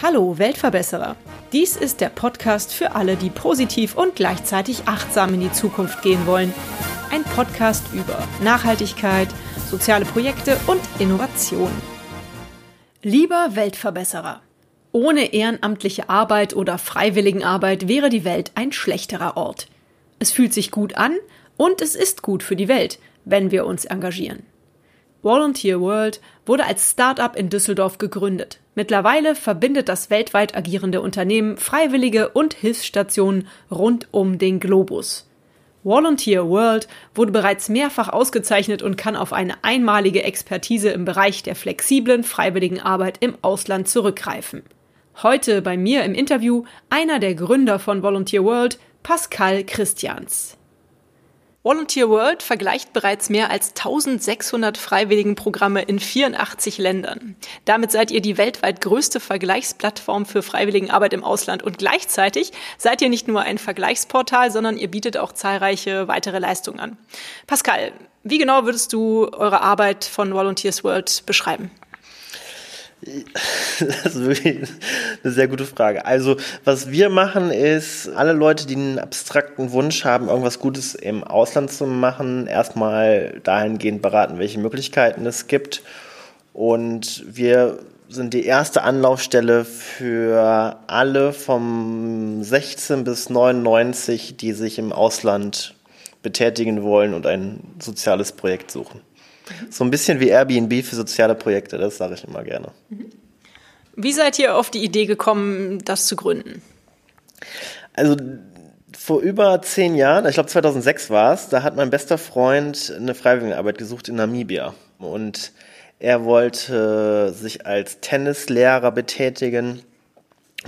Hallo Weltverbesserer. Dies ist der Podcast für alle, die positiv und gleichzeitig achtsam in die Zukunft gehen wollen. Ein Podcast über Nachhaltigkeit, soziale Projekte und Innovation. Lieber Weltverbesserer. Ohne ehrenamtliche Arbeit oder Freiwilligenarbeit wäre die Welt ein schlechterer Ort. Es fühlt sich gut an und es ist gut für die Welt, wenn wir uns engagieren. Volunteer World wurde als Start-up in Düsseldorf gegründet. Mittlerweile verbindet das weltweit agierende Unternehmen Freiwillige und Hilfsstationen rund um den Globus. Volunteer World wurde bereits mehrfach ausgezeichnet und kann auf eine einmalige Expertise im Bereich der flexiblen freiwilligen Arbeit im Ausland zurückgreifen. Heute bei mir im Interview einer der Gründer von Volunteer World, Pascal Christians. Volunteer World vergleicht bereits mehr als 1600 Freiwilligenprogramme in 84 Ländern. Damit seid ihr die weltweit größte Vergleichsplattform für Freiwilligenarbeit im Ausland und gleichzeitig seid ihr nicht nur ein Vergleichsportal, sondern ihr bietet auch zahlreiche weitere Leistungen an. Pascal, wie genau würdest du eure Arbeit von Volunteers World beschreiben? Das ist wirklich eine sehr gute Frage. Also, was wir machen, ist, alle Leute, die einen abstrakten Wunsch haben, irgendwas Gutes im Ausland zu machen, erstmal dahingehend beraten, welche Möglichkeiten es gibt. Und wir sind die erste Anlaufstelle für alle vom 16 bis 99, die sich im Ausland betätigen wollen und ein soziales Projekt suchen. So ein bisschen wie Airbnb für soziale Projekte, das sage ich immer gerne. Wie seid ihr auf die Idee gekommen, das zu gründen? Also vor über zehn Jahren, ich glaube 2006 war es, da hat mein bester Freund eine Freiwilligenarbeit gesucht in Namibia. Und er wollte sich als Tennislehrer betätigen,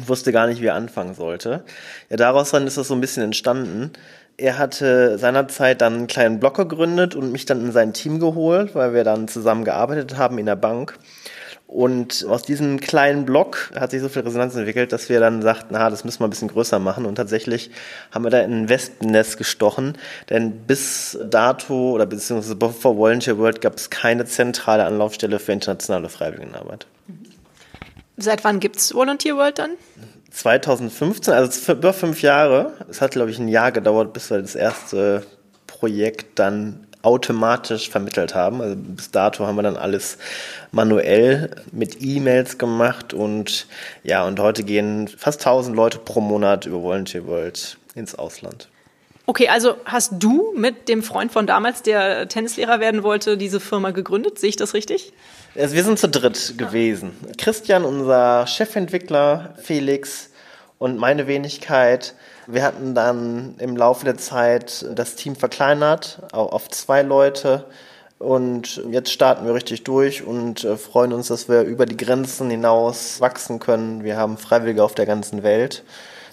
wusste gar nicht, wie er anfangen sollte. Ja, daraus dann ist das so ein bisschen entstanden er hatte seinerzeit dann einen kleinen Blog gegründet und mich dann in sein Team geholt, weil wir dann zusammen gearbeitet haben in der Bank. Und aus diesem kleinen Blog hat sich so viel Resonanz entwickelt, dass wir dann sagten, na, das müssen wir ein bisschen größer machen. Und tatsächlich haben wir da in ein Wespennest gestochen, denn bis dato oder beziehungsweise vor Volunteer World gab es keine zentrale Anlaufstelle für internationale Freiwilligenarbeit. Seit wann gibt es Volunteer World dann? 2015, also über fünf Jahre. Es hat, glaube ich, ein Jahr gedauert, bis wir das erste Projekt dann automatisch vermittelt haben. Also bis dato haben wir dann alles manuell mit E-Mails gemacht und ja, und heute gehen fast 1000 Leute pro Monat über Volunteer World ins Ausland. Okay, also hast du mit dem Freund von damals, der Tennislehrer werden wollte, diese Firma gegründet? Sehe ich das richtig? Also wir sind zu dritt gewesen. Christian, unser Chefentwickler, Felix und meine Wenigkeit. Wir hatten dann im Laufe der Zeit das Team verkleinert auf zwei Leute. Und jetzt starten wir richtig durch und äh, freuen uns, dass wir über die Grenzen hinaus wachsen können. Wir haben Freiwillige auf der ganzen Welt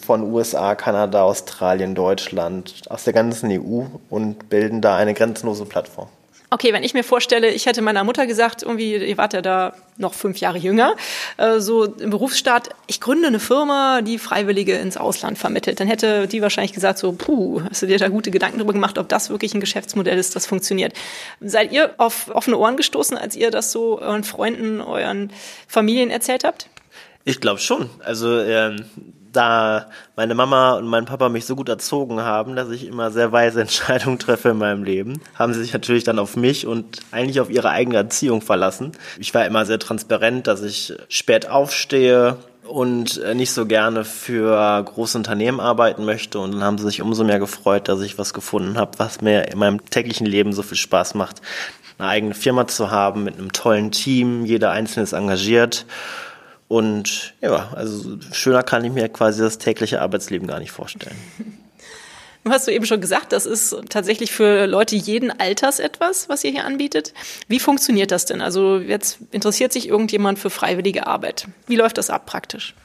von USA, Kanada, Australien, Deutschland, aus der ganzen EU und bilden da eine grenzenlose Plattform. Okay, wenn ich mir vorstelle, ich hätte meiner Mutter gesagt, irgendwie, ihr wart ja da noch fünf Jahre jünger, äh, so im Berufsstaat, ich gründe eine Firma, die Freiwillige ins Ausland vermittelt, dann hätte die wahrscheinlich gesagt, so, puh, hast du dir da gute Gedanken darüber gemacht, ob das wirklich ein Geschäftsmodell ist, das funktioniert. Seid ihr auf offene Ohren gestoßen, als ihr das so euren Freunden, euren Familien erzählt habt? Ich glaube schon. Also ähm, da meine Mama und mein Papa mich so gut erzogen haben, dass ich immer sehr weise Entscheidungen treffe in meinem Leben, haben sie sich natürlich dann auf mich und eigentlich auf ihre eigene Erziehung verlassen. Ich war immer sehr transparent, dass ich spät aufstehe, und äh, nicht so gerne für große Unternehmen arbeiten möchte. Und dann haben sie sich umso mehr gefreut, dass ich was gefunden habe, was mir in meinem täglichen Leben so viel Spaß macht, eine eigene Firma zu haben mit einem tollen Team, jeder Einzelne ist engagiert und ja, also schöner kann ich mir quasi das tägliche Arbeitsleben gar nicht vorstellen. Du hast du eben schon gesagt, das ist tatsächlich für Leute jeden Alters etwas, was ihr hier anbietet. Wie funktioniert das denn? Also jetzt interessiert sich irgendjemand für freiwillige Arbeit. Wie läuft das ab praktisch?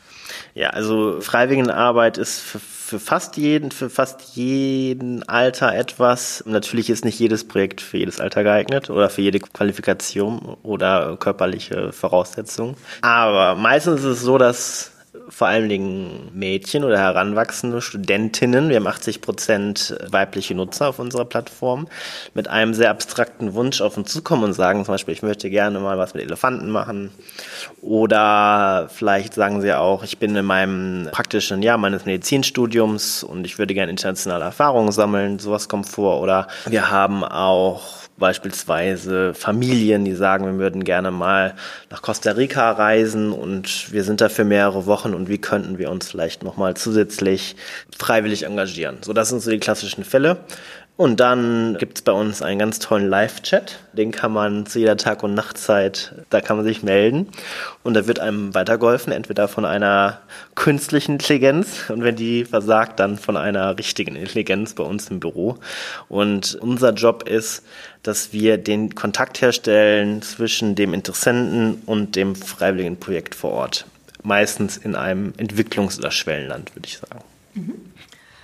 Ja, also Freiwilligenarbeit ist für, für fast jeden, für fast jeden Alter etwas. Natürlich ist nicht jedes Projekt für jedes Alter geeignet oder für jede Qualifikation oder körperliche Voraussetzung. Aber meistens ist es so, dass vor allen Dingen Mädchen oder heranwachsende Studentinnen. Wir haben 80 Prozent weibliche Nutzer auf unserer Plattform mit einem sehr abstrakten Wunsch auf uns zukommen und sagen zum Beispiel, ich möchte gerne mal was mit Elefanten machen. Oder vielleicht sagen sie auch, ich bin in meinem praktischen Jahr meines Medizinstudiums und ich würde gerne internationale Erfahrungen sammeln. Sowas kommt vor. Oder wir haben auch beispielsweise Familien, die sagen, wir würden gerne mal nach Costa Rica reisen und wir sind da für mehrere Wochen und wie könnten wir uns vielleicht nochmal zusätzlich freiwillig engagieren. So, das sind so die klassischen Fälle. Und dann gibt es bei uns einen ganz tollen Live-Chat. Den kann man zu jeder Tag- und Nachtzeit, da kann man sich melden. Und da wird einem weitergeholfen, entweder von einer künstlichen Intelligenz und wenn die versagt, dann von einer richtigen Intelligenz bei uns im Büro. Und unser Job ist, dass wir den Kontakt herstellen zwischen dem Interessenten und dem freiwilligen Projekt vor Ort. Meistens in einem Entwicklungs- oder Schwellenland, würde ich sagen. Mhm.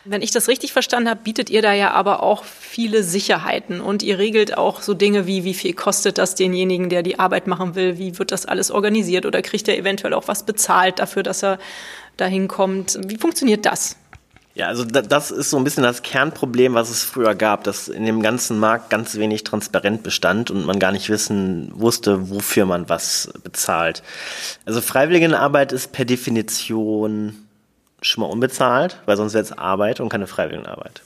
Wenn ich das richtig verstanden habe, bietet ihr da ja aber auch viele Sicherheiten und ihr regelt auch so Dinge wie, wie viel kostet das denjenigen, der die Arbeit machen will, wie wird das alles organisiert oder kriegt er eventuell auch was bezahlt dafür, dass er dahin kommt. Wie funktioniert das? Ja, also das ist so ein bisschen das Kernproblem, was es früher gab, dass in dem ganzen Markt ganz wenig transparent bestand und man gar nicht wissen wusste, wofür man was bezahlt. Also Freiwilligenarbeit ist per Definition schon mal unbezahlt, weil sonst wäre es Arbeit und keine Freiwilligenarbeit.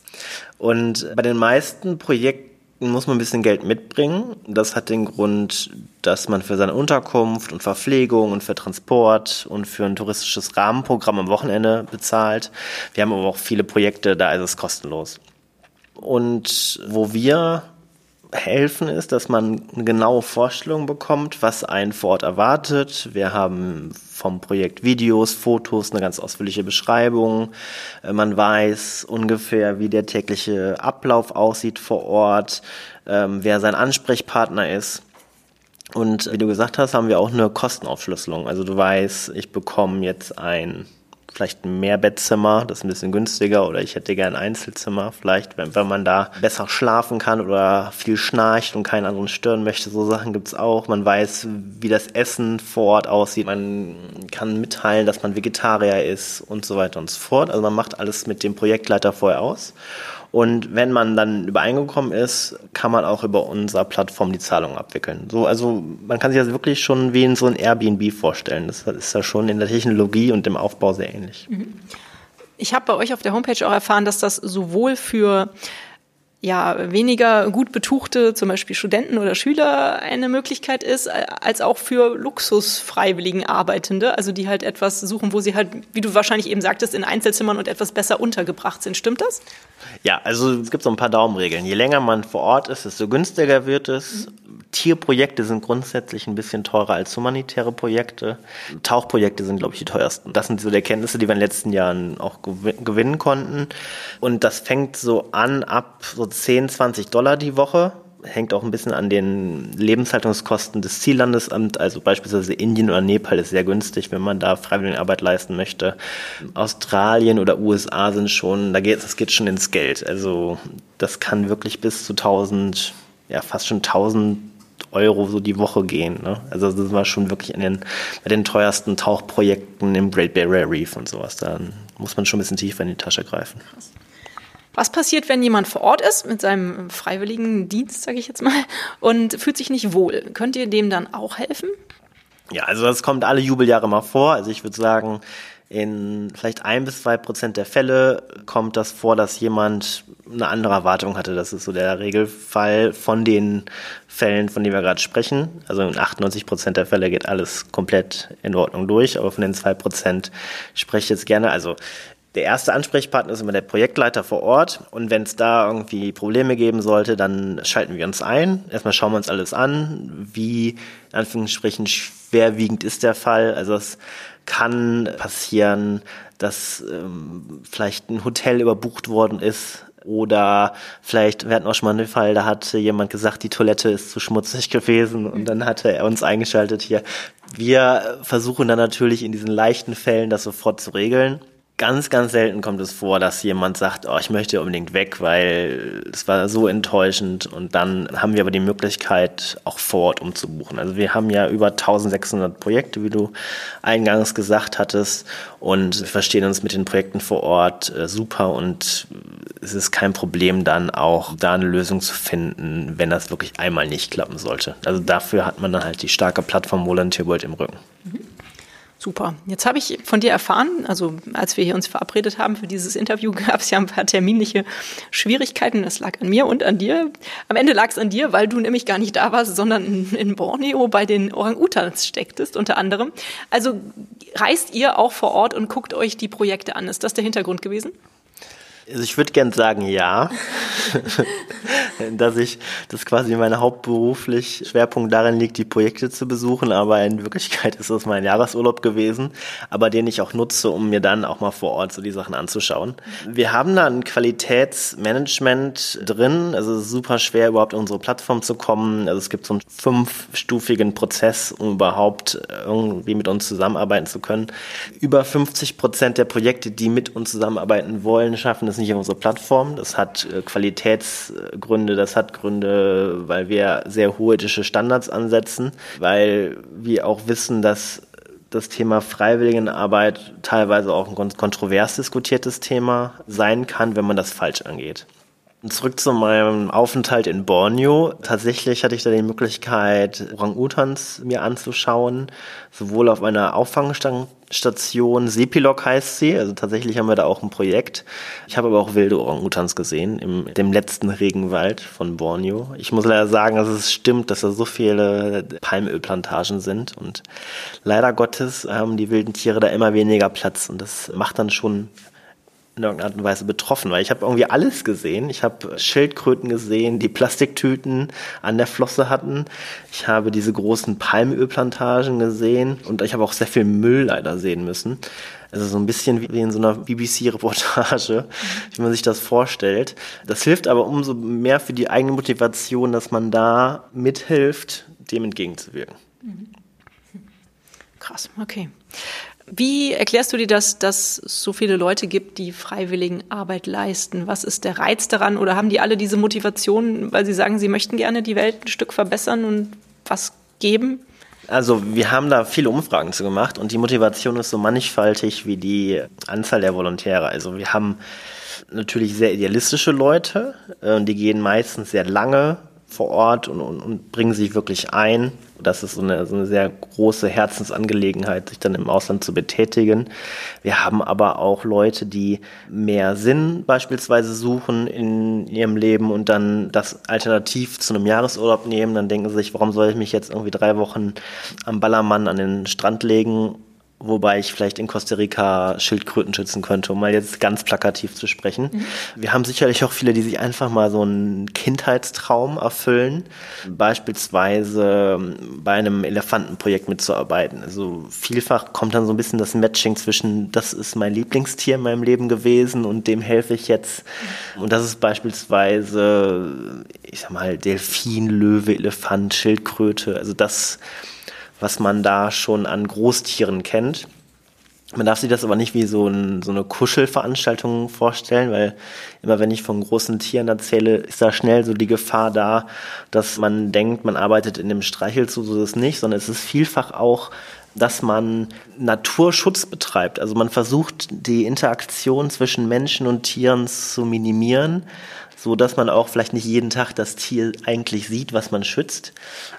Und bei den meisten Projekten muss man ein bisschen Geld mitbringen. Das hat den Grund, dass man für seine Unterkunft und Verpflegung und für Transport und für ein touristisches Rahmenprogramm am Wochenende bezahlt. Wir haben aber auch viele Projekte, da ist es kostenlos. Und wo wir helfen ist, dass man eine genaue Vorstellung bekommt, was einen vor Ort erwartet. Wir haben vom Projekt Videos, Fotos, eine ganz ausführliche Beschreibung. Äh, man weiß ungefähr, wie der tägliche Ablauf aussieht vor Ort, ähm, wer sein Ansprechpartner ist. Und wie du gesagt hast, haben wir auch eine Kostenaufschlüsselung. Also du weißt, ich bekomme jetzt ein vielleicht ein Mehrbettzimmer, das ist ein bisschen günstiger oder ich hätte gern ein Einzelzimmer vielleicht, wenn, wenn man da besser schlafen kann oder viel schnarcht und keinen anderen stören möchte, so Sachen gibt's auch. Man weiß, wie das Essen vor Ort aussieht, man kann mitteilen, dass man Vegetarier ist und so weiter und so fort. Also man macht alles mit dem Projektleiter vorher aus und wenn man dann übereingekommen ist, kann man auch über unsere Plattform die Zahlung abwickeln. So, also man kann sich das wirklich schon wie in so ein Airbnb vorstellen. Das ist ja schon in der Technologie und im Aufbau sehr ähnlich. Mhm. Ich habe bei euch auf der Homepage auch erfahren, dass das sowohl für ja, weniger gut betuchte, zum Beispiel Studenten oder Schüler eine Möglichkeit ist, als auch für Luxusfreiwilligen Arbeitende, also die halt etwas suchen, wo sie halt, wie du wahrscheinlich eben sagtest, in Einzelzimmern und etwas besser untergebracht sind. Stimmt das? Ja, also es gibt so ein paar Daumenregeln. Je länger man vor Ort ist, desto günstiger wird es. Mhm. Tierprojekte sind grundsätzlich ein bisschen teurer als humanitäre Projekte. Tauchprojekte sind, glaube ich, die teuersten. Das sind so die Erkenntnisse, die wir in den letzten Jahren auch gewinnen konnten. Und das fängt so an ab so 10, 20 Dollar die Woche hängt auch ein bisschen an den Lebenshaltungskosten des Ziellandesamts. Also beispielsweise Indien oder Nepal ist sehr günstig, wenn man da Freiwilligenarbeit leisten möchte. Australien oder USA sind schon, da geht es geht schon ins Geld. Also das kann wirklich bis zu 1000, ja fast schon 1000 Euro so die Woche gehen. Ne? Also das war schon wirklich in den, bei den teuersten Tauchprojekten im Great Barrier Reef und sowas. Da muss man schon ein bisschen tiefer in die Tasche greifen. Krass. Was passiert, wenn jemand vor Ort ist mit seinem freiwilligen Dienst, sage ich jetzt mal, und fühlt sich nicht wohl? Könnt ihr dem dann auch helfen? Ja, also das kommt alle Jubeljahre mal vor. Also ich würde sagen, in vielleicht ein bis zwei Prozent der Fälle kommt das vor, dass jemand eine andere Erwartung hatte. Das ist so der Regelfall von den Fällen, von denen wir gerade sprechen. Also in 98 Prozent der Fälle geht alles komplett in Ordnung durch, aber von den zwei Prozent spreche ich jetzt gerne. Also der erste Ansprechpartner ist immer der Projektleiter vor Ort und wenn es da irgendwie Probleme geben sollte, dann schalten wir uns ein. Erstmal schauen wir uns alles an, wie in Anführungsstrichen schwerwiegend ist der Fall. Also es kann passieren, dass ähm, vielleicht ein Hotel überbucht worden ist oder vielleicht, wir hatten auch schon mal einen Fall, da hat jemand gesagt, die Toilette ist zu schmutzig gewesen und dann hatte er uns eingeschaltet hier. Wir versuchen dann natürlich in diesen leichten Fällen das sofort zu regeln ganz, ganz selten kommt es vor, dass jemand sagt, oh, ich möchte unbedingt weg, weil es war so enttäuschend. Und dann haben wir aber die Möglichkeit, auch vor Ort umzubuchen. Also wir haben ja über 1600 Projekte, wie du eingangs gesagt hattest. Und wir verstehen uns mit den Projekten vor Ort äh, super. Und es ist kein Problem, dann auch da eine Lösung zu finden, wenn das wirklich einmal nicht klappen sollte. Also dafür hat man dann halt die starke Plattform Volunteer World im Rücken. Mhm. Super. Jetzt habe ich von dir erfahren, also als wir hier uns verabredet haben für dieses Interview, gab es ja ein paar terminliche Schwierigkeiten. Das lag an mir und an dir. Am Ende lag es an dir, weil du nämlich gar nicht da warst, sondern in Borneo bei den Orang-Utans stecktest, unter anderem. Also reist ihr auch vor Ort und guckt euch die Projekte an. Ist das der Hintergrund gewesen? Also ich würde gern sagen, ja. dass ich, dass quasi mein hauptberuflich Schwerpunkt darin liegt, die Projekte zu besuchen, aber in Wirklichkeit ist das mein Jahresurlaub gewesen, aber den ich auch nutze, um mir dann auch mal vor Ort so die Sachen anzuschauen. Wir haben da ein Qualitätsmanagement drin, also es ist super schwer überhaupt in unsere Plattform zu kommen. Also es gibt so einen fünfstufigen Prozess, um überhaupt irgendwie mit uns zusammenarbeiten zu können. Über 50 Prozent der Projekte, die mit uns zusammenarbeiten wollen, schaffen es nicht auf unsere Plattform. Das hat äh, Qualitätsgründe, das hat Gründe, weil wir sehr hohe ethische Standards ansetzen, weil wir auch wissen, dass das Thema Freiwilligenarbeit teilweise auch ein kontrovers diskutiertes Thema sein kann, wenn man das falsch angeht. Zurück zu meinem Aufenthalt in Borneo. Tatsächlich hatte ich da die Möglichkeit, Orang-Utans mir anzuschauen, sowohl auf einer Auffangstation, Sepilok heißt sie, also tatsächlich haben wir da auch ein Projekt. Ich habe aber auch wilde Orang-Utans gesehen, im dem letzten Regenwald von Borneo. Ich muss leider sagen, dass es stimmt, dass da so viele Palmölplantagen sind und leider Gottes haben die wilden Tiere da immer weniger Platz und das macht dann schon in irgendeiner Art und Weise betroffen, weil ich habe irgendwie alles gesehen. Ich habe Schildkröten gesehen, die Plastiktüten an der Flosse hatten. Ich habe diese großen Palmölplantagen gesehen und ich habe auch sehr viel Müll leider sehen müssen. Also so ein bisschen wie in so einer BBC-Reportage, wie man sich das vorstellt. Das hilft aber umso mehr für die eigene Motivation, dass man da mithilft, dem entgegenzuwirken. Krass, okay. Wie erklärst du dir das, dass es so viele Leute gibt, die freiwilligen Arbeit leisten? Was ist der Reiz daran? Oder haben die alle diese Motivation, weil sie sagen, sie möchten gerne die Welt ein Stück verbessern und was geben? Also wir haben da viele Umfragen zu gemacht und die Motivation ist so mannigfaltig wie die Anzahl der Volontäre. Also wir haben natürlich sehr idealistische Leute, äh, die gehen meistens sehr lange vor Ort und, und, und bringen sich wirklich ein. Das ist so eine, so eine sehr große Herzensangelegenheit, sich dann im Ausland zu betätigen. Wir haben aber auch Leute, die mehr Sinn beispielsweise suchen in ihrem Leben und dann das alternativ zu einem Jahresurlaub nehmen. Dann denken sie sich, warum soll ich mich jetzt irgendwie drei Wochen am Ballermann an den Strand legen wobei ich vielleicht in Costa Rica Schildkröten schützen könnte, um mal jetzt ganz plakativ zu sprechen. Mhm. Wir haben sicherlich auch viele, die sich einfach mal so einen Kindheitstraum erfüllen, beispielsweise ähm, bei einem Elefantenprojekt mitzuarbeiten. Also vielfach kommt dann so ein bisschen das Matching zwischen, das ist mein Lieblingstier in meinem Leben gewesen und dem helfe ich jetzt. Und das ist beispielsweise, ich sag mal, Delfin, Löwe, Elefant, Schildkröte. Also das was man da schon an Großtieren kennt. Man darf sich das aber nicht wie so, ein, so eine Kuschelveranstaltung vorstellen, weil immer wenn ich von großen Tieren erzähle, ist da schnell so die Gefahr da, dass man denkt, man arbeitet in dem Streichelzoo, so ist es nicht, sondern es ist vielfach auch dass man Naturschutz betreibt. Also man versucht, die Interaktion zwischen Menschen und Tieren zu minimieren so dass man auch vielleicht nicht jeden Tag das Tier eigentlich sieht, was man schützt,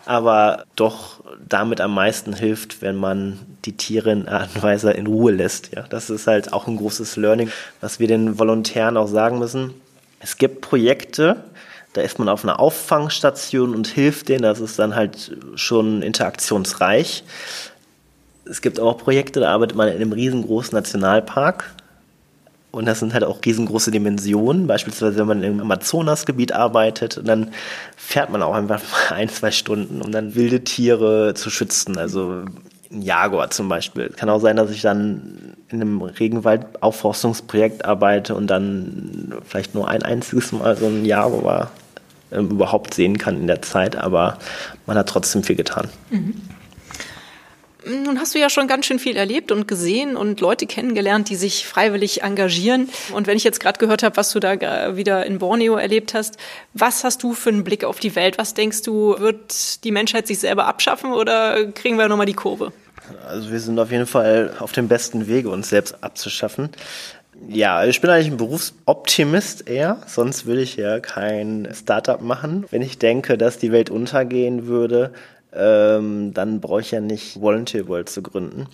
aber doch damit am meisten hilft, wenn man die Tiere in Art in Ruhe lässt. Ja, das ist halt auch ein großes Learning, was wir den Volontären auch sagen müssen. Es gibt Projekte, da ist man auf einer Auffangstation und hilft denen, das ist dann halt schon interaktionsreich. Es gibt auch Projekte, da arbeitet man in einem riesengroßen Nationalpark und das sind halt auch riesengroße Dimensionen. Beispielsweise, wenn man im Amazonasgebiet arbeitet, dann fährt man auch einfach ein, zwei Stunden, um dann wilde Tiere zu schützen. Also ein Jaguar zum Beispiel. Kann auch sein, dass ich dann in einem Regenwald-Aufforstungsprojekt arbeite und dann vielleicht nur ein einziges Mal so ein Jaguar äh, überhaupt sehen kann in der Zeit, aber man hat trotzdem viel getan. Mhm. Nun hast du ja schon ganz schön viel erlebt und gesehen und Leute kennengelernt, die sich freiwillig engagieren. Und wenn ich jetzt gerade gehört habe, was du da wieder in Borneo erlebt hast, was hast du für einen Blick auf die Welt? Was denkst du, wird die Menschheit sich selber abschaffen oder kriegen wir nochmal die Kurve? Also wir sind auf jeden Fall auf dem besten Wege, uns selbst abzuschaffen. Ja, ich bin eigentlich ein Berufsoptimist eher, sonst würde ich ja kein Startup machen. Wenn ich denke, dass die Welt untergehen würde, ähm, dann brauche ich ja nicht Volunteer World zu gründen.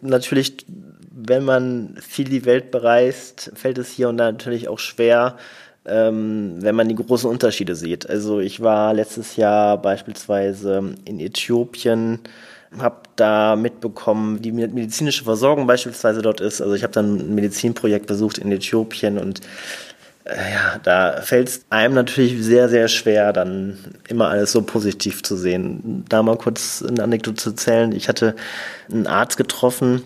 Natürlich, wenn man viel die Welt bereist, fällt es hier und da natürlich auch schwer, ähm, wenn man die großen Unterschiede sieht. Also ich war letztes Jahr beispielsweise in Äthiopien, habe da mitbekommen, wie medizinische Versorgung beispielsweise dort ist. Also ich habe dann ein Medizinprojekt besucht in Äthiopien und ja, da fällt es einem natürlich sehr, sehr schwer, dann immer alles so positiv zu sehen. Da mal kurz eine Anekdote zu erzählen. Ich hatte einen Arzt getroffen,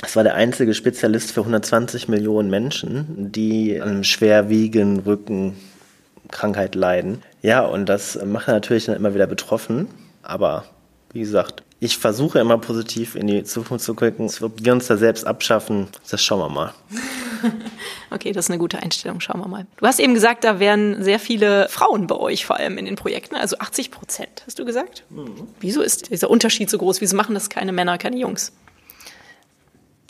das war der einzige Spezialist für 120 Millionen Menschen, die an einem schwerwiegenden Rückenkrankheit leiden. Ja, und das macht natürlich dann immer wieder betroffen. Aber wie gesagt, ich versuche immer positiv in die Zukunft zu gucken. Ob wir uns da selbst abschaffen, das schauen wir mal. okay, das ist eine gute Einstellung. Schauen wir mal. Du hast eben gesagt, da wären sehr viele Frauen bei euch, vor allem in den Projekten. Also 80 Prozent, hast du gesagt? Mhm. Wieso ist dieser Unterschied so groß? Wieso machen das keine Männer, keine Jungs?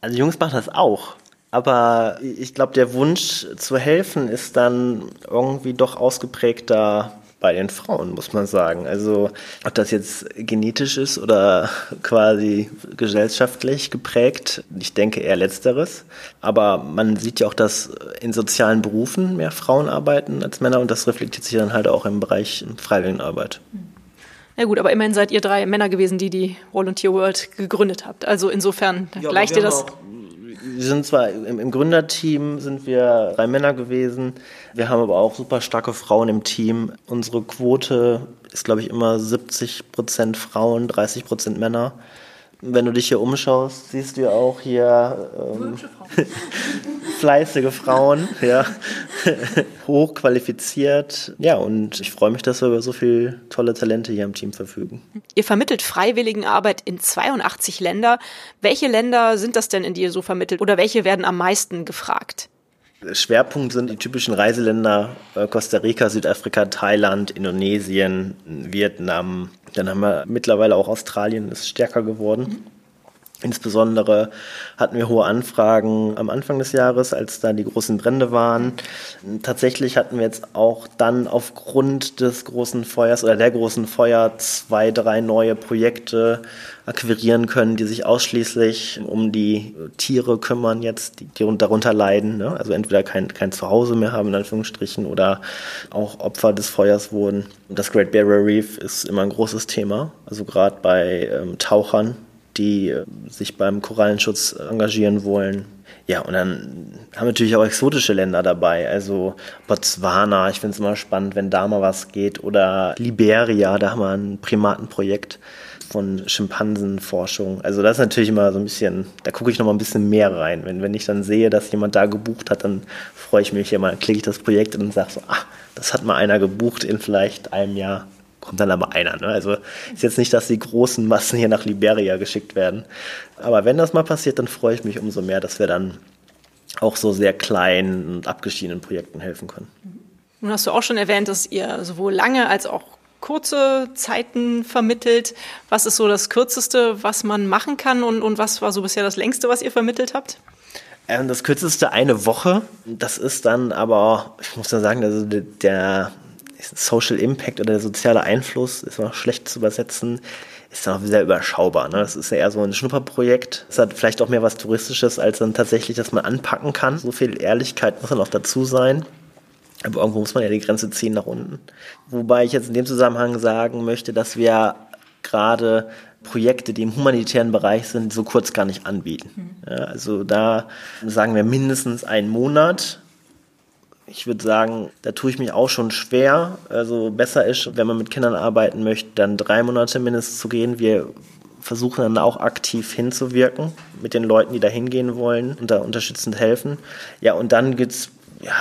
Also Jungs machen das auch. Aber ich glaube, der Wunsch zu helfen ist dann irgendwie doch ausgeprägter bei den Frauen, muss man sagen. Also ob das jetzt genetisch ist oder quasi gesellschaftlich geprägt, ich denke eher letzteres. Aber man sieht ja auch, dass in sozialen Berufen mehr Frauen arbeiten als Männer und das reflektiert sich dann halt auch im Bereich Freiwilligenarbeit. Ja gut, aber immerhin seid ihr drei Männer gewesen, die die Volunteer World gegründet habt. Also insofern ja, gleicht ihr das. Auch wir sind zwar im, im, Gründerteam sind wir drei Männer gewesen, wir haben aber auch super starke Frauen im Team. Unsere Quote ist, glaube ich, immer 70 Prozent Frauen, 30 Prozent Männer. Wenn du dich hier umschaust, siehst du ja auch hier ähm, fleißige Frauen, ja, hochqualifiziert. Ja, und ich freue mich, dass wir über so viele tolle Talente hier im Team verfügen. Ihr vermittelt Freiwilligenarbeit in 82 Länder. Welche Länder sind das denn, in die ihr so vermittelt oder welche werden am meisten gefragt? Schwerpunkt sind die typischen Reiseländer äh, Costa Rica, Südafrika, Thailand, Indonesien, Vietnam. Dann haben wir mittlerweile auch Australien ist stärker geworden. Insbesondere hatten wir hohe Anfragen am Anfang des Jahres, als da die großen Brände waren. Tatsächlich hatten wir jetzt auch dann aufgrund des großen Feuers oder der großen Feuer zwei, drei neue Projekte akquirieren können, die sich ausschließlich um die Tiere kümmern jetzt, die, die darunter leiden. Ne? Also entweder kein, kein Zuhause mehr haben, in Anführungsstrichen, oder auch Opfer des Feuers wurden. Das Great Barrier Reef ist immer ein großes Thema, also gerade bei ähm, Tauchern die äh, sich beim Korallenschutz engagieren wollen. Ja, und dann haben wir natürlich auch exotische Länder dabei, also Botswana, ich finde es immer spannend, wenn da mal was geht, oder Liberia, da haben wir ein Primatenprojekt von Schimpansenforschung. Also das ist natürlich immer so ein bisschen, da gucke ich noch mal ein bisschen mehr rein. Wenn, wenn ich dann sehe, dass jemand da gebucht hat, dann freue ich mich immer, klicke ich das Projekt und sage so, ah, das hat mal einer gebucht in vielleicht einem Jahr kommt dann aber einer. Ne? Also ist jetzt nicht, dass die großen Massen hier nach Liberia geschickt werden. Aber wenn das mal passiert, dann freue ich mich umso mehr, dass wir dann auch so sehr kleinen und abgeschiedenen Projekten helfen können. Nun hast du auch schon erwähnt, dass ihr sowohl lange als auch kurze Zeiten vermittelt. Was ist so das Kürzeste, was man machen kann und, und was war so bisher das längste, was ihr vermittelt habt? Ähm, das kürzeste eine Woche. Das ist dann aber, ich muss dann sagen, also der, Social Impact oder der soziale Einfluss ist noch schlecht zu übersetzen, ist dann auch sehr überschaubar. Ne? Das ist ja eher so ein Schnupperprojekt. Es hat vielleicht auch mehr was Touristisches, als dann tatsächlich, dass man anpacken kann. So viel Ehrlichkeit muss dann auch dazu sein. Aber irgendwo muss man ja die Grenze ziehen nach unten. Wobei ich jetzt in dem Zusammenhang sagen möchte, dass wir gerade Projekte, die im humanitären Bereich sind, so kurz gar nicht anbieten. Mhm. Ja, also da sagen wir mindestens einen Monat ich würde sagen, da tue ich mich auch schon schwer. Also besser ist, wenn man mit Kindern arbeiten möchte, dann drei Monate mindestens zu gehen. Wir versuchen dann auch aktiv hinzuwirken mit den Leuten, die da hingehen wollen und da unterstützend helfen. Ja, und dann gibt's, ja,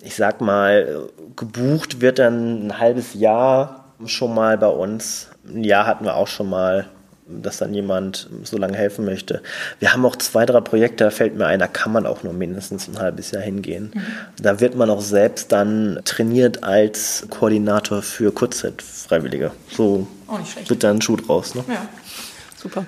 ich sag mal, gebucht wird dann ein halbes Jahr schon mal bei uns. Ein Jahr hatten wir auch schon mal dass dann jemand so lange helfen möchte. Wir haben auch zwei, drei Projekte, da fällt mir ein, da kann man auch nur mindestens ein halbes Jahr hingehen. Mhm. Da wird man auch selbst dann trainiert als Koordinator für Kurzzeit-Freiwillige. So wird dann ein Schuh draus. Ne? Ja, super.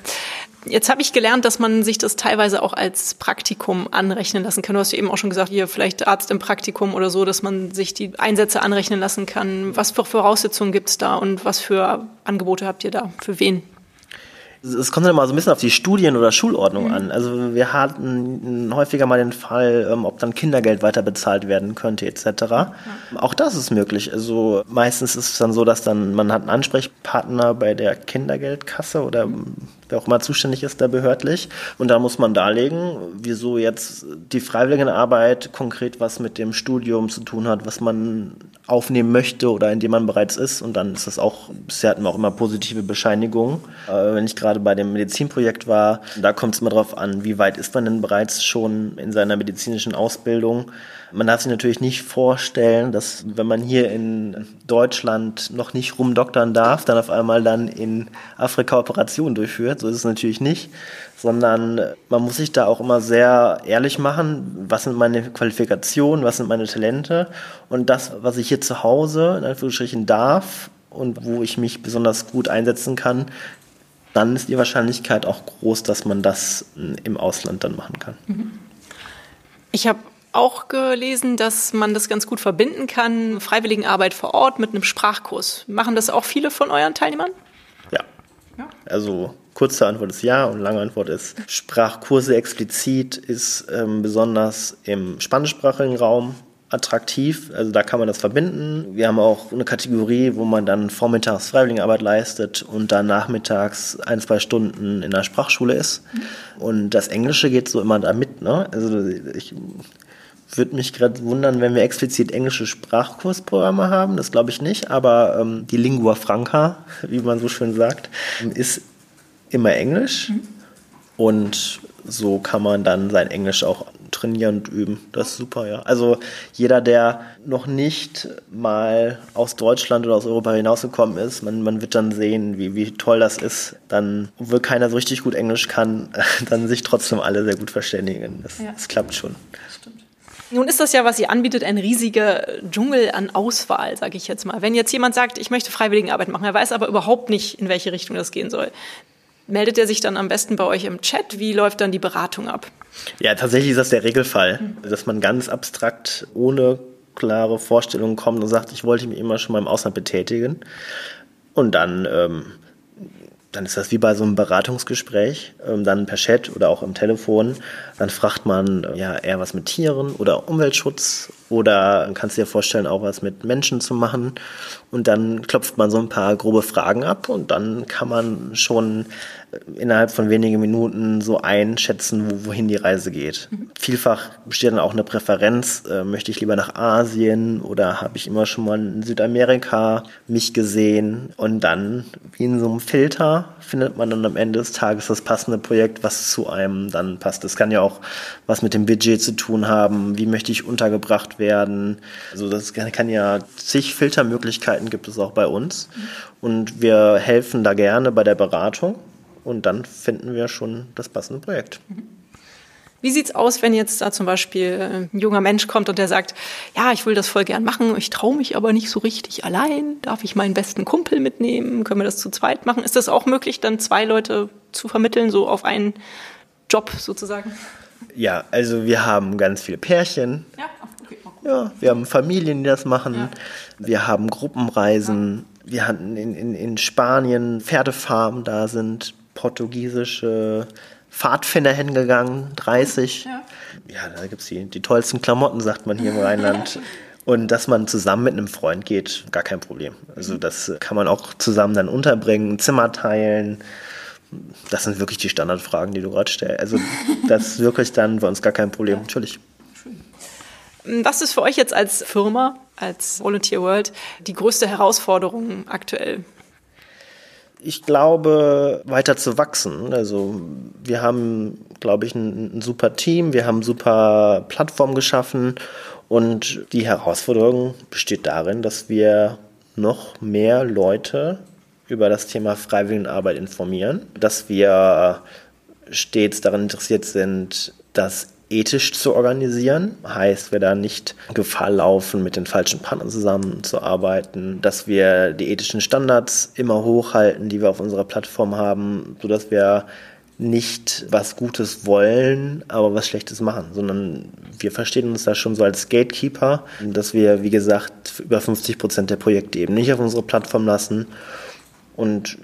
Jetzt habe ich gelernt, dass man sich das teilweise auch als Praktikum anrechnen lassen kann. Du hast ja eben auch schon gesagt, hier vielleicht Arzt im Praktikum oder so, dass man sich die Einsätze anrechnen lassen kann. Was für Voraussetzungen gibt es da und was für Angebote habt ihr da? Für wen? Es kommt dann immer so ein bisschen auf die Studien- oder Schulordnung mhm. an. Also wir hatten häufiger mal den Fall, ähm, ob dann Kindergeld weiter bezahlt werden könnte etc. Ja. Auch das ist möglich. Also meistens ist es dann so, dass dann man hat einen Ansprechpartner bei der Kindergeldkasse oder mhm wer auch immer zuständig ist da behördlich. Und da muss man darlegen, wieso jetzt die Freiwilligenarbeit konkret was mit dem Studium zu tun hat, was man aufnehmen möchte oder in dem man bereits ist. Und dann ist das auch, bisher hatten wir auch immer positive Bescheinigungen. Äh, wenn ich gerade bei dem Medizinprojekt war, da kommt es immer darauf an, wie weit ist man denn bereits schon in seiner medizinischen Ausbildung. Man darf sich natürlich nicht vorstellen, dass wenn man hier in Deutschland noch nicht rumdoktern darf, dann auf einmal dann in Afrika Operationen durchführt. So ist es natürlich nicht, sondern man muss sich da auch immer sehr ehrlich machen, was sind meine Qualifikationen, was sind meine Talente und das, was ich hier zu Hause in Anführungsstrichen darf und wo ich mich besonders gut einsetzen kann, dann ist die Wahrscheinlichkeit auch groß, dass man das im Ausland dann machen kann. Ich habe auch gelesen, dass man das ganz gut verbinden kann, Freiwilligenarbeit vor Ort mit einem Sprachkurs. Machen das auch viele von euren Teilnehmern? Ja. ja. Also kurze Antwort ist ja und lange Antwort ist Sprachkurse explizit ist ähm, besonders im spanischsprachigen Raum attraktiv. Also da kann man das verbinden. Wir haben auch eine Kategorie, wo man dann vormittags Freiwilligenarbeit leistet und dann nachmittags ein, zwei Stunden in der Sprachschule ist. Mhm. Und das Englische geht so immer da mit. Ne? Also ich würde mich gerade wundern, wenn wir explizit englische Sprachkursprogramme haben. Das glaube ich nicht. Aber ähm, die Lingua Franca, wie man so schön sagt, ist immer Englisch. Mhm. Und so kann man dann sein Englisch auch trainieren und üben. Das ist super, ja. Also jeder, der noch nicht mal aus Deutschland oder aus Europa hinausgekommen ist, man, man wird dann sehen, wie, wie toll das ist. Dann, obwohl keiner so richtig gut Englisch kann, dann sich trotzdem alle sehr gut verständigen. Das, ja. das klappt schon. Nun ist das ja, was ihr anbietet, ein riesiger Dschungel an Auswahl, sage ich jetzt mal. Wenn jetzt jemand sagt, ich möchte Freiwilligenarbeit machen, er weiß aber überhaupt nicht, in welche Richtung das gehen soll, meldet er sich dann am besten bei euch im Chat? Wie läuft dann die Beratung ab? Ja, tatsächlich ist das der Regelfall, dass man ganz abstrakt ohne klare Vorstellungen kommt und sagt, ich wollte mich immer schon mal im Ausland betätigen. Und dann ähm, dann ist das wie bei so einem Beratungsgespräch, ähm, dann per Chat oder auch im Telefon. Dann fragt man äh, ja eher was mit Tieren oder Umweltschutz oder kannst du dir vorstellen, auch was mit Menschen zu machen. Und dann klopft man so ein paar grobe Fragen ab und dann kann man schon innerhalb von wenigen Minuten so einschätzen, wo, wohin die Reise geht. Mhm. Vielfach besteht dann auch eine Präferenz, äh, möchte ich lieber nach Asien oder habe ich immer schon mal in Südamerika mich gesehen und dann wie in so einem Filter findet man dann am Ende des Tages das passende Projekt, was zu einem dann passt. Das kann ja auch was mit dem Budget zu tun haben, wie möchte ich untergebracht werden. Also das kann ja zig Filtermöglichkeiten gibt es auch bei uns mhm. und wir helfen da gerne bei der Beratung und dann finden wir schon das passende Projekt. Wie sieht's aus, wenn jetzt da zum Beispiel ein junger Mensch kommt und der sagt, ja, ich will das voll gern machen, ich traue mich aber nicht so richtig allein. Darf ich meinen besten Kumpel mitnehmen? Können wir das zu zweit machen? Ist das auch möglich, dann zwei Leute zu vermitteln, so auf einen Job sozusagen? Ja, also wir haben ganz viele Pärchen. Ja, okay. ja wir haben Familien, die das machen. Ja. Wir haben Gruppenreisen. Ja. Wir hatten in, in, in Spanien Pferdefarmen da sind portugiesische Pfadfinder hingegangen, 30. Ja, ja da gibt es die, die tollsten Klamotten, sagt man hier im Rheinland. Und dass man zusammen mit einem Freund geht, gar kein Problem. Also das kann man auch zusammen dann unterbringen, ein Zimmer teilen. Das sind wirklich die Standardfragen, die du gerade stellst. Also das ist wirklich dann bei uns gar kein Problem, natürlich. Was ist für euch jetzt als Firma, als Volunteer World, die größte Herausforderung aktuell? Ich glaube, weiter zu wachsen. Also wir haben, glaube ich, ein, ein super Team, wir haben super Plattform geschaffen. Und die Herausforderung besteht darin, dass wir noch mehr Leute über das Thema Freiwilligenarbeit informieren, dass wir stets daran interessiert sind, das ethisch zu organisieren. Heißt, wir da nicht Gefahr laufen, mit den falschen Partnern zusammenzuarbeiten, dass wir die ethischen Standards immer hochhalten, die wir auf unserer Plattform haben, sodass wir nicht was Gutes wollen, aber was Schlechtes machen, sondern wir verstehen uns da schon so als Gatekeeper, dass wir, wie gesagt, über 50 Prozent der Projekte eben nicht auf unsere Plattform lassen und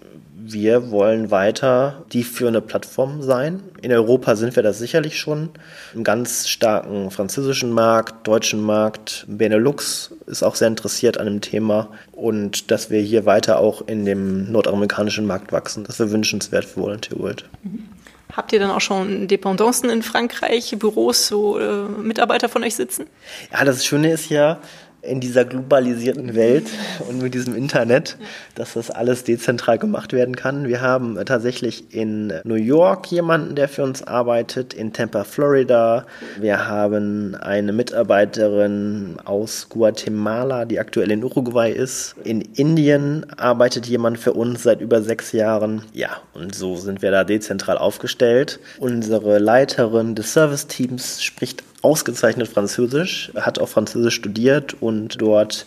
wir wollen weiter die führende Plattform sein. In Europa sind wir das sicherlich schon. Im ganz starken französischen Markt, deutschen Markt, Benelux ist auch sehr interessiert an dem Thema und dass wir hier weiter auch in dem nordamerikanischen Markt wachsen. Das wäre wünschenswert für Volunteer World. Mhm. Habt ihr dann auch schon Dependancen in Frankreich, Büros, wo äh, Mitarbeiter von euch sitzen? Ja, das Schöne ist ja, in dieser globalisierten Welt und mit diesem Internet, dass das alles dezentral gemacht werden kann. Wir haben tatsächlich in New York jemanden, der für uns arbeitet, in Tampa, Florida. Wir haben eine Mitarbeiterin aus Guatemala, die aktuell in Uruguay ist. In Indien arbeitet jemand für uns seit über sechs Jahren. Ja, und so sind wir da dezentral aufgestellt. Unsere Leiterin des Service-Teams spricht ausgezeichnet Französisch, hat auch Französisch studiert und dort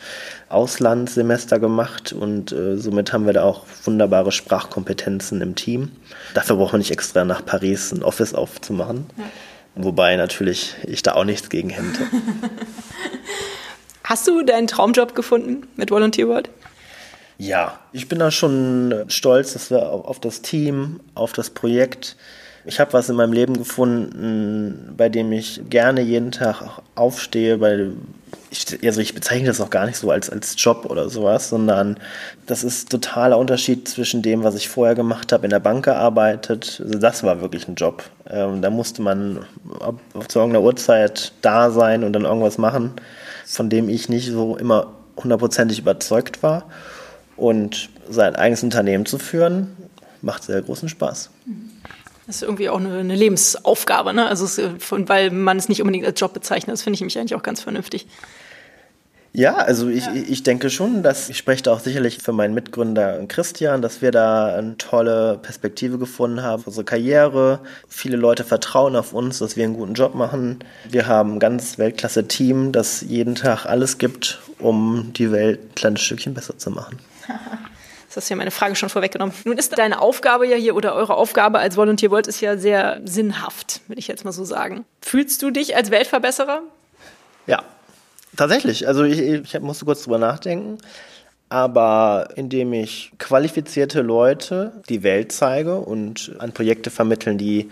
Auslandssemester gemacht und äh, somit haben wir da auch wunderbare Sprachkompetenzen im Team. Dafür braucht man nicht extra nach Paris ein Office aufzumachen. Ja. Wobei natürlich ich da auch nichts gegen hätte. Hast du deinen Traumjob gefunden mit Volunteer World? Ja, ich bin da schon stolz, dass wir auf das Team, auf das Projekt, ich habe was in meinem Leben gefunden, bei dem ich gerne jeden Tag aufstehe, weil ich, also ich bezeichne das auch gar nicht so als, als Job oder sowas, sondern das ist totaler Unterschied zwischen dem, was ich vorher gemacht habe, in der Bank gearbeitet. Also das war wirklich ein Job. Ähm, da musste man zu irgendeiner Uhrzeit da sein und dann irgendwas machen, von dem ich nicht so immer hundertprozentig überzeugt war. Und sein eigenes Unternehmen zu führen, macht sehr großen Spaß. Mhm. Das ist irgendwie auch eine, eine Lebensaufgabe, ne? Also es, von, weil man es nicht unbedingt als Job bezeichnet. Das finde ich mich eigentlich auch ganz vernünftig. Ja, also ich, ja. ich denke schon, dass ich spreche da auch sicherlich für meinen Mitgründer Christian, dass wir da eine tolle Perspektive gefunden haben für unsere Karriere. Viele Leute vertrauen auf uns, dass wir einen guten Job machen. Wir haben ein ganz Weltklasse-Team, das jeden Tag alles gibt, um die Welt ein kleines Stückchen besser zu machen. Das hast du ja meine Frage schon vorweggenommen. Nun ist deine Aufgabe ja hier oder eure Aufgabe als Volunteer World ist ja sehr sinnhaft, würde ich jetzt mal so sagen. Fühlst du dich als Weltverbesserer? Ja, tatsächlich. Also ich, ich musste kurz drüber nachdenken. Aber indem ich qualifizierte Leute die Welt zeige und an Projekte vermitteln, die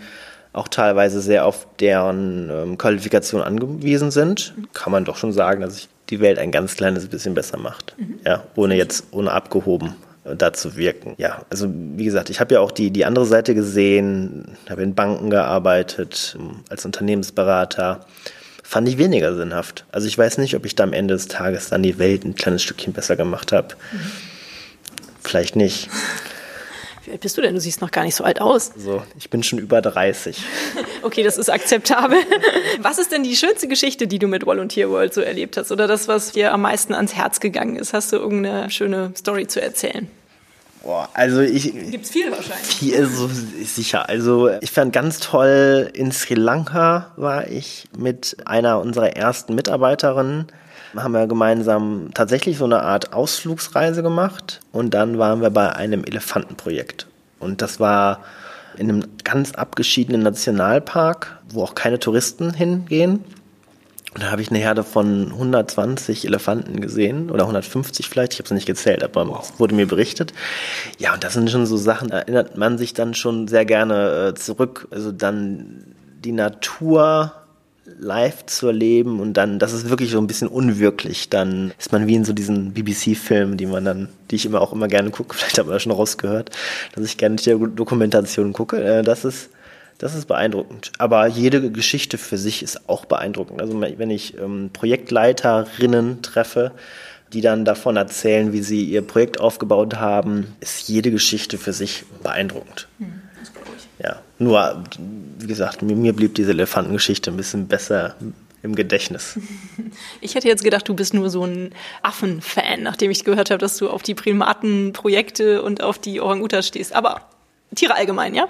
auch teilweise sehr auf deren ähm, Qualifikation angewiesen sind, kann man doch schon sagen, dass ich die Welt ein ganz kleines bisschen besser macht. Mhm. Ja, ohne jetzt, ohne abgehoben da zu wirken. Ja, also wie gesagt, ich habe ja auch die, die andere Seite gesehen, habe in Banken gearbeitet, als Unternehmensberater. Fand ich weniger sinnhaft. Also ich weiß nicht, ob ich da am Ende des Tages dann die Welt ein kleines Stückchen besser gemacht habe. Mhm. Vielleicht nicht. Wie alt bist du denn? Du siehst noch gar nicht so alt aus. So, ich bin schon über 30. okay, das ist akzeptabel. Was ist denn die schönste Geschichte, die du mit Volunteer World so erlebt hast? Oder das, was dir am meisten ans Herz gegangen ist? Hast du irgendeine schöne Story zu erzählen? Boah, also ich. Gibt's viel wahrscheinlich. Viel, so sicher. Also ich fand ganz toll, in Sri Lanka war ich mit einer unserer ersten Mitarbeiterinnen haben wir gemeinsam tatsächlich so eine Art Ausflugsreise gemacht und dann waren wir bei einem Elefantenprojekt. Und das war in einem ganz abgeschiedenen Nationalpark, wo auch keine Touristen hingehen. Und da habe ich eine Herde von 120 Elefanten gesehen oder 150 vielleicht, ich habe es nicht gezählt, aber es wurde mir berichtet. Ja, und das sind schon so Sachen, da erinnert man sich dann schon sehr gerne äh, zurück. Also dann die Natur live zu erleben und dann, das ist wirklich so ein bisschen unwirklich. Dann ist man wie in so diesen BBC-Filmen, die man dann, die ich immer auch immer gerne gucke, vielleicht man das schon rausgehört, dass ich gerne die Dokumentation gucke. Äh, das ist, das ist beeindruckend. Aber jede Geschichte für sich ist auch beeindruckend. Also wenn ich ähm, Projektleiterinnen treffe, die dann davon erzählen, wie sie ihr Projekt aufgebaut haben, ist jede Geschichte für sich beeindruckend. Mhm. Nur, wie gesagt, mir, blieb diese Elefantengeschichte ein bisschen besser im Gedächtnis. Ich hätte jetzt gedacht, du bist nur so ein Affen-Fan, nachdem ich gehört habe, dass du auf die Primatenprojekte und auf die Orang-Utas stehst. Aber Tiere allgemein, ja?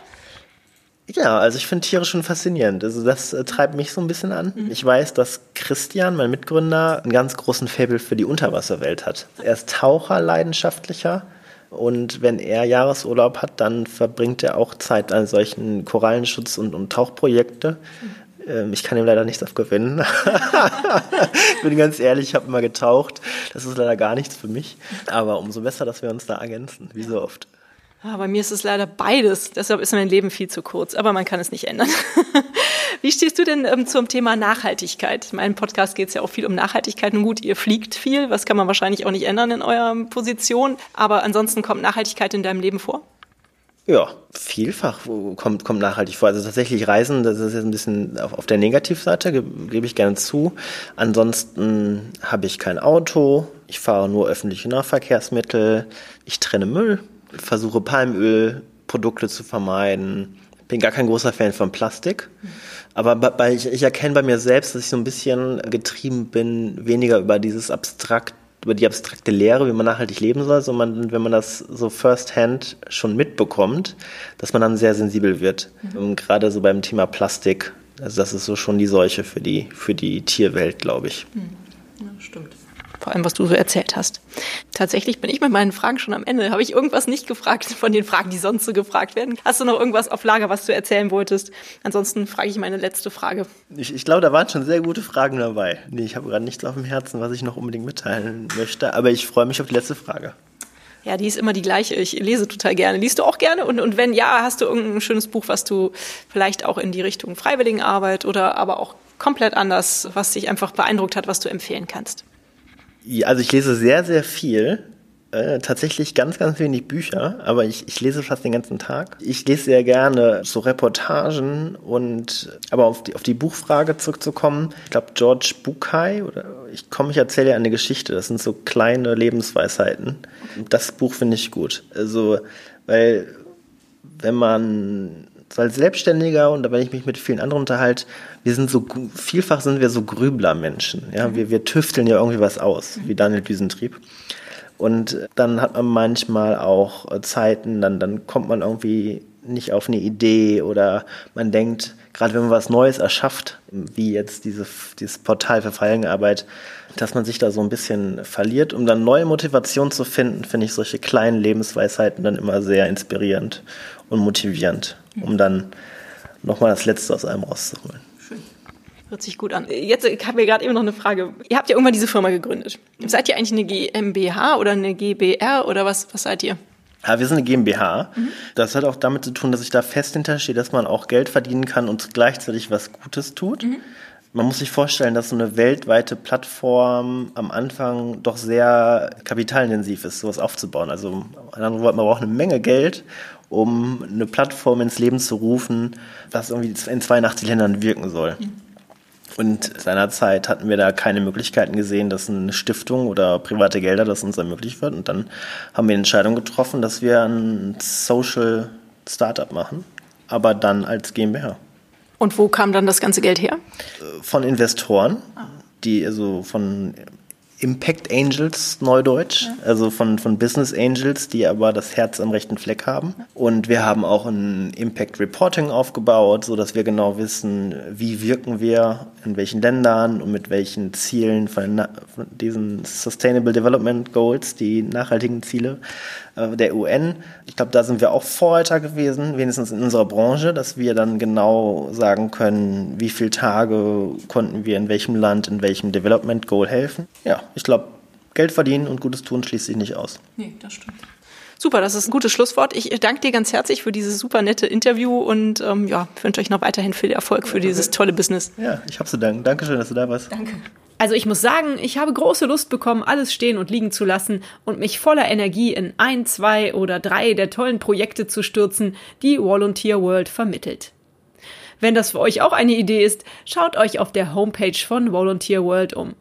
Ja, also ich finde Tiere schon faszinierend. Also das äh, treibt mich so ein bisschen an. Mhm. Ich weiß, dass Christian, mein Mitgründer, einen ganz großen Faible für die Unterwasserwelt hat. Er ist Taucher, leidenschaftlicher. Und wenn er Jahresurlaub hat, dann verbringt er auch Zeit an solchen Korallenschutz- und, und Tauchprojekte. Mhm. Ich kann ihm leider nichts abgewinnen. ich bin ganz ehrlich, ich habe immer getaucht. Das ist leider gar nichts für mich. Aber umso besser, dass wir uns da ergänzen, wie so oft. Ah, bei mir ist es leider beides. Deshalb ist mein Leben viel zu kurz. Aber man kann es nicht ändern. Wie stehst du denn ähm, zum Thema Nachhaltigkeit? In meinem Podcast geht es ja auch viel um Nachhaltigkeit. Nun gut, ihr fliegt viel. Was kann man wahrscheinlich auch nicht ändern in eurer Position. Aber ansonsten kommt Nachhaltigkeit in deinem Leben vor? Ja, vielfach kommt, kommt nachhaltig vor. Also tatsächlich Reisen, das ist jetzt ein bisschen auf, auf der Negativseite, ge gebe ich gerne zu. Ansonsten habe ich kein Auto, ich fahre nur öffentliche Nahverkehrsmittel, ich trenne Müll, versuche Palmölprodukte zu vermeiden. Bin gar kein großer Fan von Plastik. Aber bei, ich, ich erkenne bei mir selbst, dass ich so ein bisschen getrieben bin, weniger über dieses abstrakt, über die abstrakte Lehre, wie man nachhaltig leben soll, sondern wenn man das so firsthand schon mitbekommt, dass man dann sehr sensibel wird. Mhm. Gerade so beim Thema Plastik. Also das ist so schon die Seuche für die, für die Tierwelt, glaube ich. Mhm. Ja, stimmt vor allem was du so erzählt hast. Tatsächlich bin ich mit meinen Fragen schon am Ende. Habe ich irgendwas nicht gefragt von den Fragen, die sonst so gefragt werden? Hast du noch irgendwas auf Lager, was du erzählen wolltest? Ansonsten frage ich meine letzte Frage. Ich, ich glaube, da waren schon sehr gute Fragen dabei. Nee, ich habe gerade nichts auf dem Herzen, was ich noch unbedingt mitteilen möchte, aber ich freue mich auf die letzte Frage. Ja, die ist immer die gleiche. Ich lese total gerne. Liest du auch gerne? Und, und wenn ja, hast du irgendein schönes Buch, was du vielleicht auch in die Richtung Freiwilligenarbeit oder aber auch komplett anders, was dich einfach beeindruckt hat, was du empfehlen kannst? Also ich lese sehr, sehr viel. Äh, tatsächlich ganz, ganz wenig Bücher, aber ich, ich lese fast den ganzen Tag. Ich lese sehr gerne so Reportagen und aber auf die, auf die Buchfrage zurückzukommen, ich glaube George Bukai oder ich komme, ich erzähle ja eine Geschichte, das sind so kleine Lebensweisheiten. Das Buch finde ich gut. Also, weil wenn man so als Selbstständiger und wenn ich mich mit vielen anderen unterhalte, wir sind so, vielfach sind wir so Grübler-Menschen. Ja? Wir, wir tüfteln ja irgendwie was aus, wie Daniel Düsentrieb. Und dann hat man manchmal auch Zeiten, dann, dann kommt man irgendwie nicht auf eine Idee oder man denkt, gerade wenn man was Neues erschafft, wie jetzt diese, dieses Portal für Freiwilligenarbeit, dass man sich da so ein bisschen verliert. Um dann neue Motivation zu finden, finde ich solche kleinen Lebensweisheiten dann immer sehr inspirierend und motivierend, um dann nochmal das Letzte aus einem rauszuholen. Schön. Hört sich gut an. Jetzt haben wir gerade eben noch eine Frage. Ihr habt ja irgendwann diese Firma gegründet. Seid ihr eigentlich eine GmbH oder eine GBR oder was, was seid ihr? Ja, wir sind eine GmbH. Mhm. Das hat auch damit zu tun, dass ich da fest hinterstehe, dass man auch Geld verdienen kann und gleichzeitig was Gutes tut. Mhm. Man muss sich vorstellen, dass so eine weltweite Plattform am Anfang doch sehr kapitalintensiv ist, sowas aufzubauen. Also man braucht eine Menge Geld, um eine Plattform ins Leben zu rufen, was irgendwie in 82 Ländern wirken soll. Mhm. Und seinerzeit hatten wir da keine Möglichkeiten gesehen, dass eine Stiftung oder private Gelder das uns ermöglicht wird. Und dann haben wir die Entscheidung getroffen, dass wir ein Social Startup machen, aber dann als GmbH. Und wo kam dann das ganze Geld her? Von Investoren, die also von Impact Angels, Neudeutsch, ja. also von, von Business Angels, die aber das Herz am rechten Fleck haben. Und wir haben auch ein Impact Reporting aufgebaut, so dass wir genau wissen, wie wirken wir in welchen Ländern und mit welchen Zielen von, von diesen Sustainable Development Goals, die nachhaltigen Ziele der UN. Ich glaube, da sind wir auch Vorreiter gewesen, wenigstens in unserer Branche, dass wir dann genau sagen können, wie viele Tage konnten wir in welchem Land, in welchem Development Goal helfen. Ja, ich glaube, Geld verdienen und Gutes tun schließt sich nicht aus. Nee, das stimmt. Super, das ist ein gutes Schlusswort. Ich danke dir ganz herzlich für dieses super nette Interview und ähm, ja, wünsche euch noch weiterhin viel Erfolg für dieses tolle Business. Ja, ich habe zu danken. Dankeschön, dass du da warst. Danke. Also ich muss sagen, ich habe große Lust bekommen, alles stehen und liegen zu lassen und mich voller Energie in ein, zwei oder drei der tollen Projekte zu stürzen, die Volunteer World vermittelt. Wenn das für euch auch eine Idee ist, schaut euch auf der Homepage von Volunteer World um.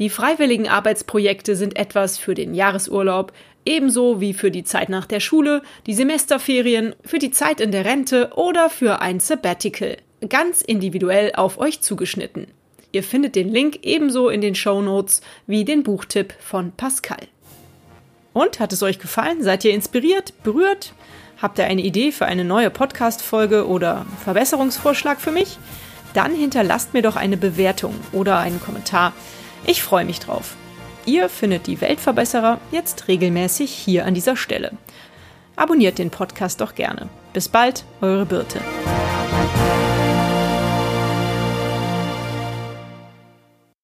Die freiwilligen Arbeitsprojekte sind etwas für den Jahresurlaub, ebenso wie für die Zeit nach der Schule, die Semesterferien, für die Zeit in der Rente oder für ein Sabbatical. Ganz individuell auf euch zugeschnitten. Ihr findet den Link ebenso in den Show Notes wie den Buchtipp von Pascal. Und hat es euch gefallen? Seid ihr inspiriert, berührt? Habt ihr eine Idee für eine neue Podcast-Folge oder Verbesserungsvorschlag für mich? Dann hinterlasst mir doch eine Bewertung oder einen Kommentar. Ich freue mich drauf. Ihr findet die Weltverbesserer jetzt regelmäßig hier an dieser Stelle. Abonniert den Podcast doch gerne. Bis bald, eure Birte.